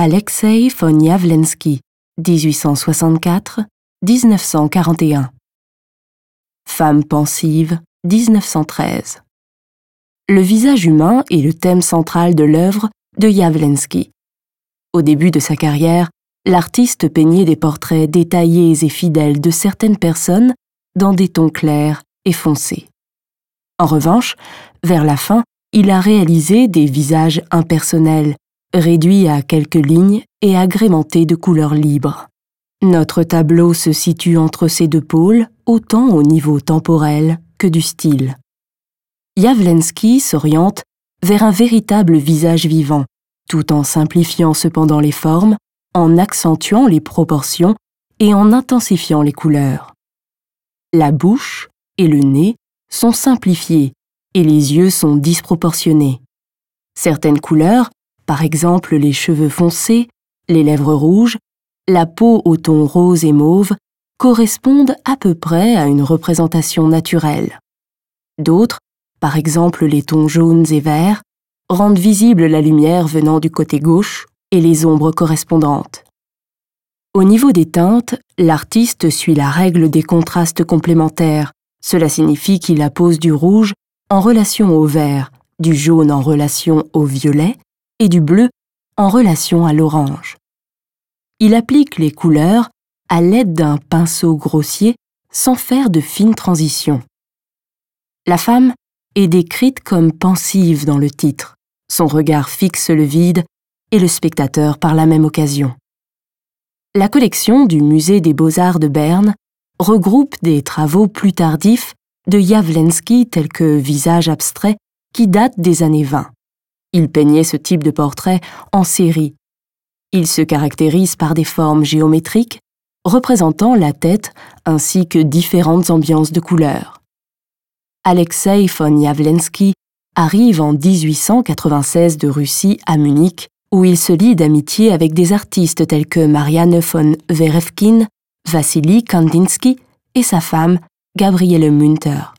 Alexei von Jawlensky, 1864-1941. Femme pensive, 1913. Le visage humain est le thème central de l'œuvre de Jawlensky. Au début de sa carrière, l'artiste peignait des portraits détaillés et fidèles de certaines personnes dans des tons clairs et foncés. En revanche, vers la fin, il a réalisé des visages impersonnels, réduits à quelques lignes et agrémentés de couleurs libres. Notre tableau se situe entre ces deux pôles, autant au niveau temporel que du style. Yavlensky s'oriente vers un véritable visage vivant, tout en simplifiant cependant les formes, en accentuant les proportions et en intensifiant les couleurs. La bouche et le nez sont simplifiés et les yeux sont disproportionnés. Certaines couleurs, par exemple les cheveux foncés, les lèvres rouges, la peau au ton rose et mauve, correspondent à peu près à une représentation naturelle. D'autres, par exemple les tons jaunes et verts, rendent visible la lumière venant du côté gauche et les ombres correspondantes. Au niveau des teintes, l'artiste suit la règle des contrastes complémentaires. Cela signifie qu'il appose du rouge en relation au vert, du jaune en relation au violet et du bleu en relation à l'orange. Il applique les couleurs à l'aide d'un pinceau grossier sans faire de fines transitions. La femme est décrite comme pensive dans le titre. Son regard fixe le vide et le spectateur par la même occasion. La collection du Musée des beaux-arts de Berne regroupe des travaux plus tardifs de Jawlensky tels que Visage abstrait qui datent des années 20. Il peignait ce type de portrait en série. Il se caractérise par des formes géométriques représentant la tête ainsi que différentes ambiances de couleurs. Alexei von Jawlensky arrive en 1896 de Russie à Munich où il se lie d'amitié avec des artistes tels que Marianne von Werefkin, Vassili Kandinsky et sa femme, Gabriele Münter.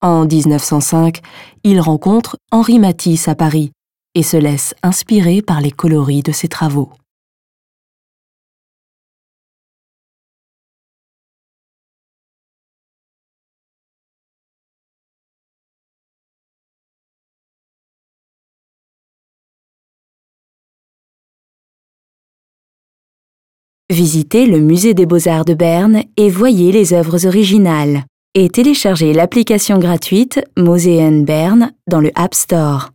En 1905, il rencontre Henri Matisse à Paris et se laisse inspirer par les coloris de ses travaux. Visitez le musée des beaux-arts de Berne et voyez les œuvres originales. Et téléchargez l'application gratuite Museen Berne dans le App Store.